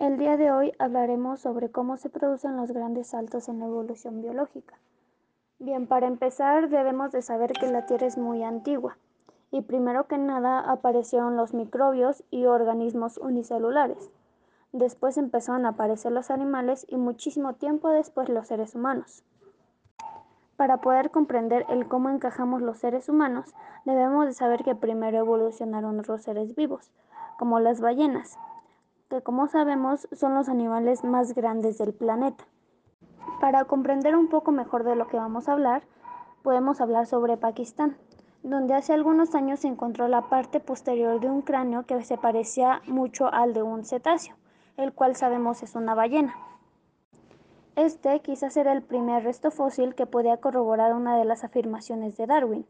El día de hoy hablaremos sobre cómo se producen los grandes saltos en la evolución biológica. Bien, para empezar debemos de saber que la Tierra es muy antigua y primero que nada aparecieron los microbios y organismos unicelulares. Después empezaron a aparecer los animales y muchísimo tiempo después los seres humanos. Para poder comprender el cómo encajamos los seres humanos, debemos de saber que primero evolucionaron los seres vivos, como las ballenas, que como sabemos son los animales más grandes del planeta. Para comprender un poco mejor de lo que vamos a hablar, podemos hablar sobre Pakistán, donde hace algunos años se encontró la parte posterior de un cráneo que se parecía mucho al de un cetáceo, el cual sabemos es una ballena. Este quizás era el primer resto fósil que podía corroborar una de las afirmaciones de Darwin,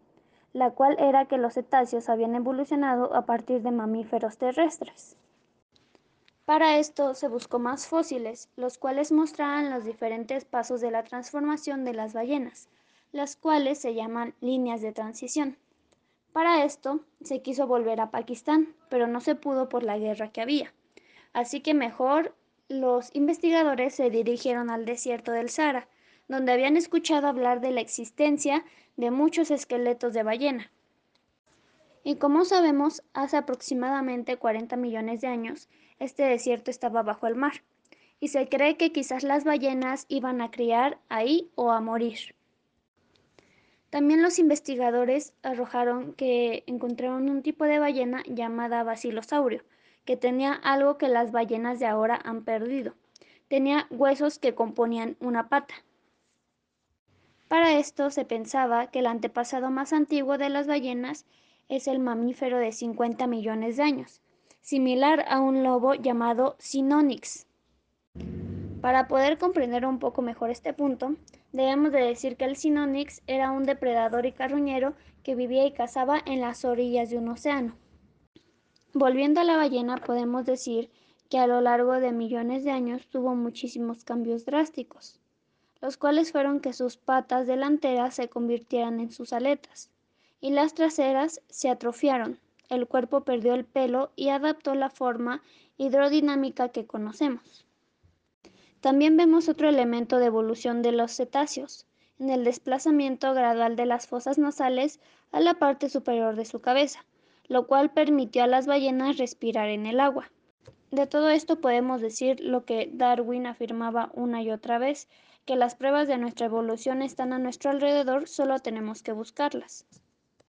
la cual era que los cetáceos habían evolucionado a partir de mamíferos terrestres. Para esto se buscó más fósiles, los cuales mostraban los diferentes pasos de la transformación de las ballenas, las cuales se llaman líneas de transición. Para esto se quiso volver a Pakistán, pero no se pudo por la guerra que había. Así que mejor los investigadores se dirigieron al desierto del Sahara, donde habían escuchado hablar de la existencia de muchos esqueletos de ballena. Y como sabemos, hace aproximadamente 40 millones de años, este desierto estaba bajo el mar, y se cree que quizás las ballenas iban a criar ahí o a morir. También los investigadores arrojaron que encontraron un tipo de ballena llamada basilosaurio, que tenía algo que las ballenas de ahora han perdido. Tenía huesos que componían una pata. Para esto se pensaba que el antepasado más antiguo de las ballenas es el mamífero de 50 millones de años, similar a un lobo llamado Sinonyx. Para poder comprender un poco mejor este punto, debemos de decir que el Sinonyx era un depredador y carroñero que vivía y cazaba en las orillas de un océano. Volviendo a la ballena, podemos decir que a lo largo de millones de años tuvo muchísimos cambios drásticos, los cuales fueron que sus patas delanteras se convirtieran en sus aletas, y las traseras se atrofiaron, el cuerpo perdió el pelo y adaptó la forma hidrodinámica que conocemos. También vemos otro elemento de evolución de los cetáceos, en el desplazamiento gradual de las fosas nasales a la parte superior de su cabeza, lo cual permitió a las ballenas respirar en el agua. De todo esto podemos decir lo que Darwin afirmaba una y otra vez, que las pruebas de nuestra evolución están a nuestro alrededor, solo tenemos que buscarlas.